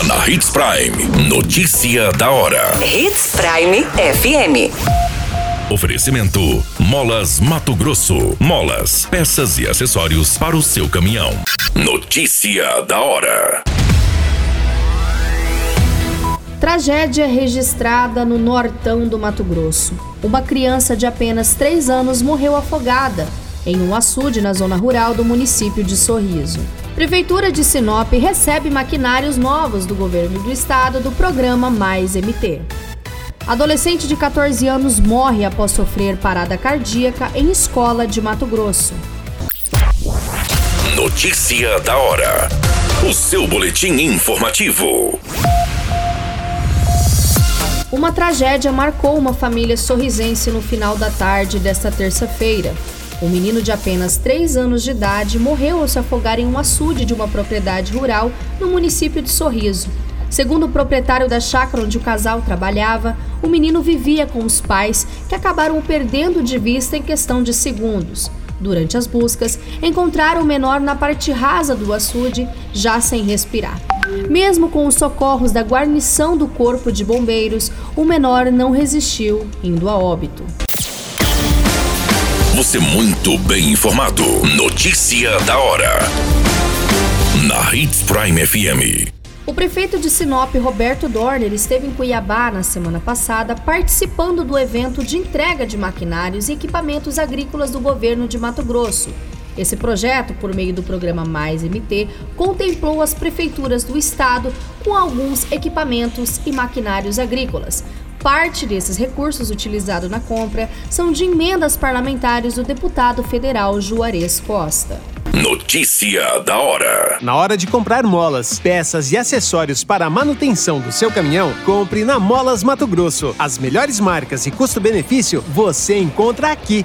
Agora na Hits Prime. Notícia da hora. Hits Prime FM. Oferecimento: Molas Mato Grosso. Molas, peças e acessórios para o seu caminhão. Notícia da hora. Tragédia registrada no nortão do Mato Grosso. Uma criança de apenas 3 anos morreu afogada em um açude na zona rural do município de Sorriso. Prefeitura de Sinop recebe maquinários novos do governo do estado do programa Mais MT. Adolescente de 14 anos morre após sofrer parada cardíaca em escola de Mato Grosso. Notícia da hora. O seu boletim informativo. Uma tragédia marcou uma família sorrisense no final da tarde desta terça-feira. Um menino de apenas 3 anos de idade morreu ao se afogar em um açude de uma propriedade rural no município de Sorriso. Segundo o proprietário da chácara onde o casal trabalhava, o menino vivia com os pais, que acabaram o perdendo de vista em questão de segundos. Durante as buscas, encontraram o menor na parte rasa do açude, já sem respirar. Mesmo com os socorros da guarnição do Corpo de Bombeiros, o menor não resistiu, indo a óbito. Você muito bem informado. Notícia da hora. Na Hits Prime FM. O prefeito de Sinop, Roberto Dorner, esteve em Cuiabá na semana passada participando do evento de entrega de maquinários e equipamentos agrícolas do governo de Mato Grosso. Esse projeto, por meio do programa Mais MT, contemplou as prefeituras do estado com alguns equipamentos e maquinários agrícolas. Parte desses recursos utilizados na compra são de emendas parlamentares do deputado federal Juarez Costa. Notícia da hora. Na hora de comprar molas, peças e acessórios para a manutenção do seu caminhão, compre na Molas Mato Grosso. As melhores marcas e custo-benefício você encontra aqui.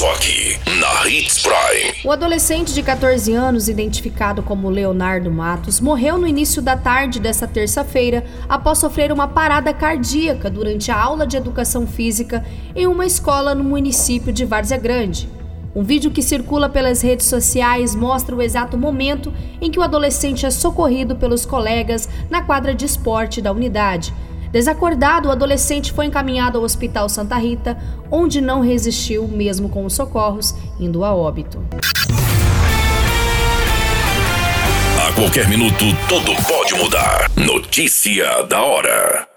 Só aqui, na Hits Prime. O adolescente de 14 anos, identificado como Leonardo Matos, morreu no início da tarde desta terça-feira após sofrer uma parada cardíaca durante a aula de educação física em uma escola no município de Várzea Grande. Um vídeo que circula pelas redes sociais mostra o exato momento em que o adolescente é socorrido pelos colegas na quadra de esporte da unidade Desacordado, o adolescente foi encaminhado ao Hospital Santa Rita, onde não resistiu, mesmo com os socorros, indo a óbito. A qualquer minuto, tudo pode mudar. Notícia da hora.